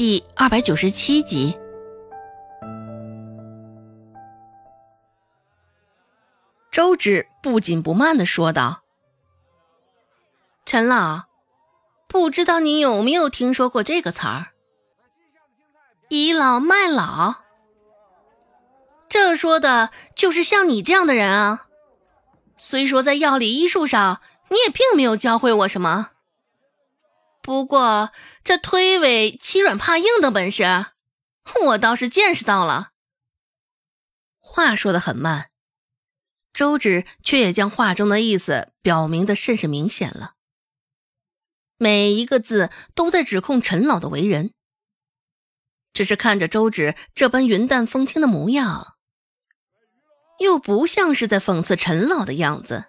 第二百九十七集。周芷不紧不慢的说道：“陈老，不知道你有没有听说过这个词儿？倚老卖老。这说的就是像你这样的人啊。虽说在药理医术上，你也并没有教会我什么。”不过，这推诿、欺软怕硬的本事，我倒是见识到了。话说的很慢，周芷却也将话中的意思表明的甚是明显了。每一个字都在指控陈老的为人。只是看着周芷这般云淡风轻的模样，又不像是在讽刺陈老的样子。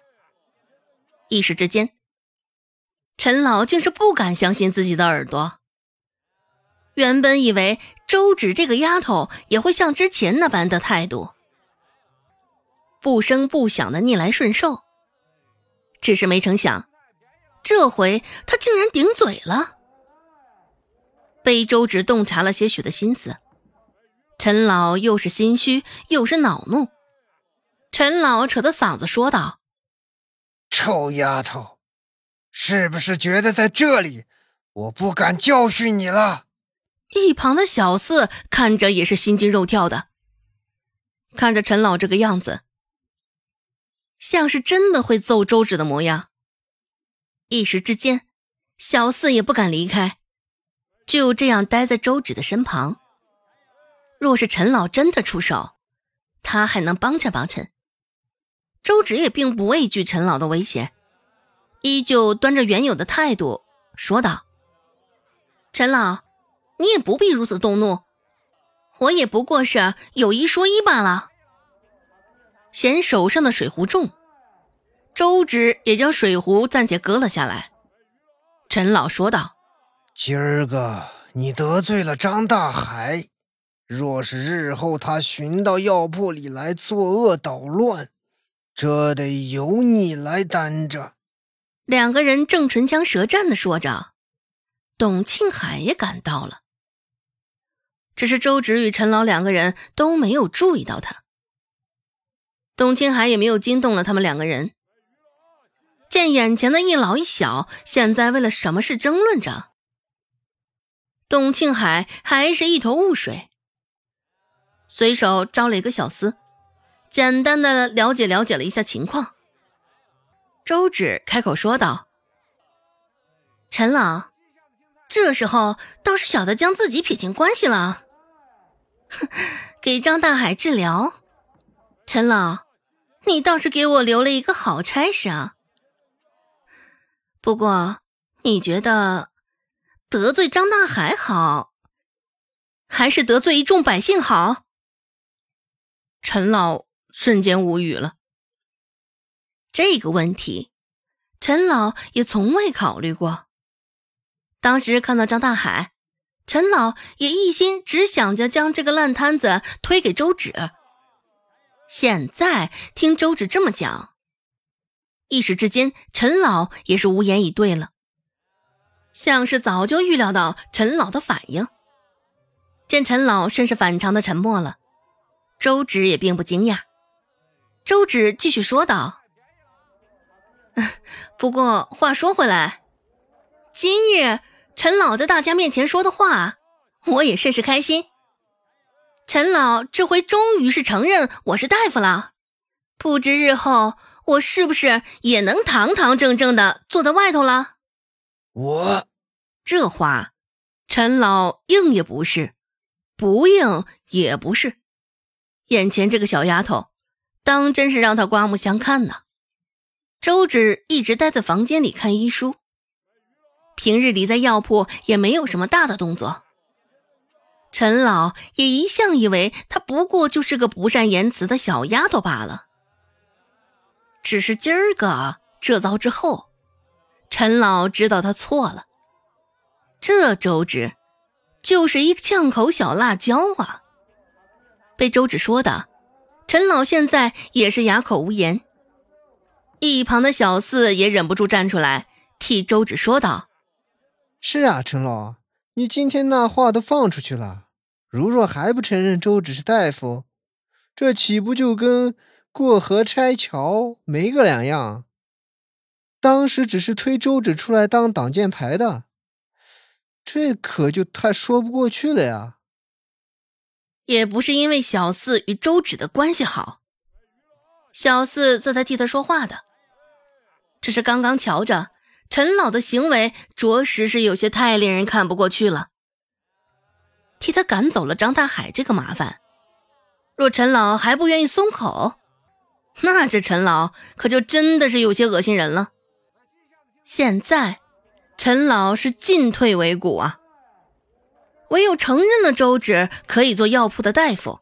一时之间。陈老竟是不敢相信自己的耳朵。原本以为周芷这个丫头也会像之前那般的态度，不声不响的逆来顺受，只是没成想，这回她竟然顶嘴了。被周芷洞察了些许的心思，陈老又是心虚又是恼怒。陈老扯着嗓子说道：“臭丫头！”是不是觉得在这里我不敢教训你了？一旁的小四看着也是心惊肉跳的，看着陈老这个样子，像是真的会揍周芷的模样。一时之间，小四也不敢离开，就这样待在周芷的身旁。若是陈老真的出手，他还能帮衬帮衬。周芷也并不畏惧陈老的危险。依旧端着原有的态度说道：“陈老，你也不必如此动怒，我也不过是有一说一罢了。”嫌手上的水壶重，周芷也将水壶暂且搁了下来。陈老说道：“今儿个你得罪了张大海，若是日后他寻到药铺里来作恶捣乱，这得由你来担着。”两个人正唇枪舌战的说着，董庆海也赶到了。只是周芷与陈老两个人都没有注意到他，董庆海也没有惊动了他们两个人。见眼前的一老一小现在为了什么事争论着，董庆海还是一头雾水，随手招了一个小厮，简单的了解了解了一下情况。周芷开口说道：“陈老，这时候倒是晓得将自己撇清关系了。哼，给张大海治疗，陈老，你倒是给我留了一个好差事啊。不过，你觉得得罪张大海好，还是得罪一众百姓好？”陈老瞬间无语了。这个问题，陈老也从未考虑过。当时看到张大海，陈老也一心只想着将这个烂摊子推给周芷。现在听周芷这么讲，一时之间，陈老也是无言以对了，像是早就预料到陈老的反应。见陈老甚是反常的沉默了，周芷也并不惊讶。周芷继续说道。不过话说回来，今日陈老在大家面前说的话，我也甚是开心。陈老这回终于是承认我是大夫了，不知日后我是不是也能堂堂正正的坐在外头了？我这话，陈老应也不是，不应也不是。眼前这个小丫头，当真是让他刮目相看呢。周芷一直待在房间里看医书，平日里在药铺也没有什么大的动作。陈老也一向以为她不过就是个不善言辞的小丫头罢了。只是今儿个这遭之后，陈老知道他错了。这周芷就是一个呛口小辣椒啊！被周芷说的，陈老现在也是哑口无言。一旁的小四也忍不住站出来，替周芷说道：“是啊，陈老，你今天那话都放出去了，如若还不承认周芷是大夫，这岂不就跟过河拆桥没个两样？当时只是推周芷出来当挡箭牌的，这可就太说不过去了呀！也不是因为小四与周芷的关系好，小四这才替他说话的，只是刚刚瞧着。陈老的行为着实是有些太令人看不过去了。替他赶走了张大海这个麻烦，若陈老还不愿意松口，那这陈老可就真的是有些恶心人了。现在，陈老是进退维谷啊，唯有承认了周芷可以做药铺的大夫，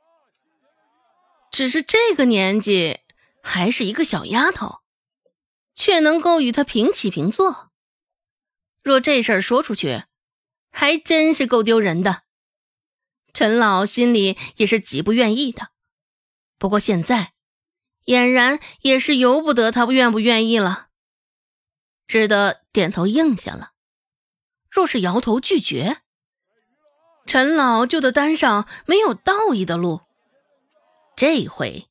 只是这个年纪还是一个小丫头。却能够与他平起平坐。若这事儿说出去，还真是够丢人的。陈老心里也是极不愿意的，不过现在俨然也是由不得他愿不愿意了，只得点头应下了。若是摇头拒绝，陈老就得担上没有道义的路。这回，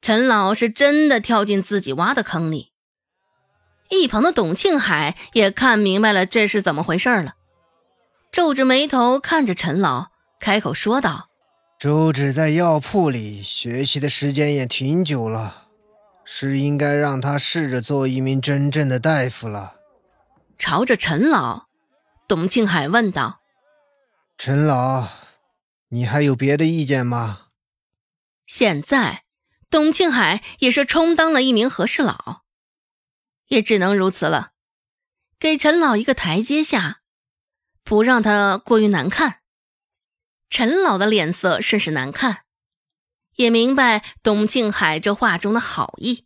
陈老是真的跳进自己挖的坑里。一旁的董庆海也看明白了这是怎么回事了，皱着眉头看着陈老，开口说道：“周芷在药铺里学习的时间也挺久了，是应该让他试着做一名真正的大夫了。”朝着陈老，董庆海问道：“陈老，你还有别的意见吗？”现在，董庆海也是充当了一名和事佬。也只能如此了，给陈老一个台阶下，不让他过于难看。陈老的脸色甚是难看，也明白董庆海这话中的好意。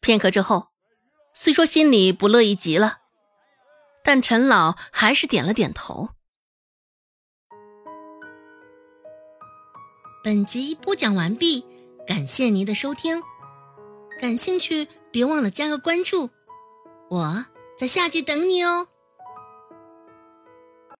片刻之后，虽说心里不乐意极了，但陈老还是点了点头。本集播讲完毕，感谢您的收听。感兴趣，别忘了加个关注。我在下集等你哦。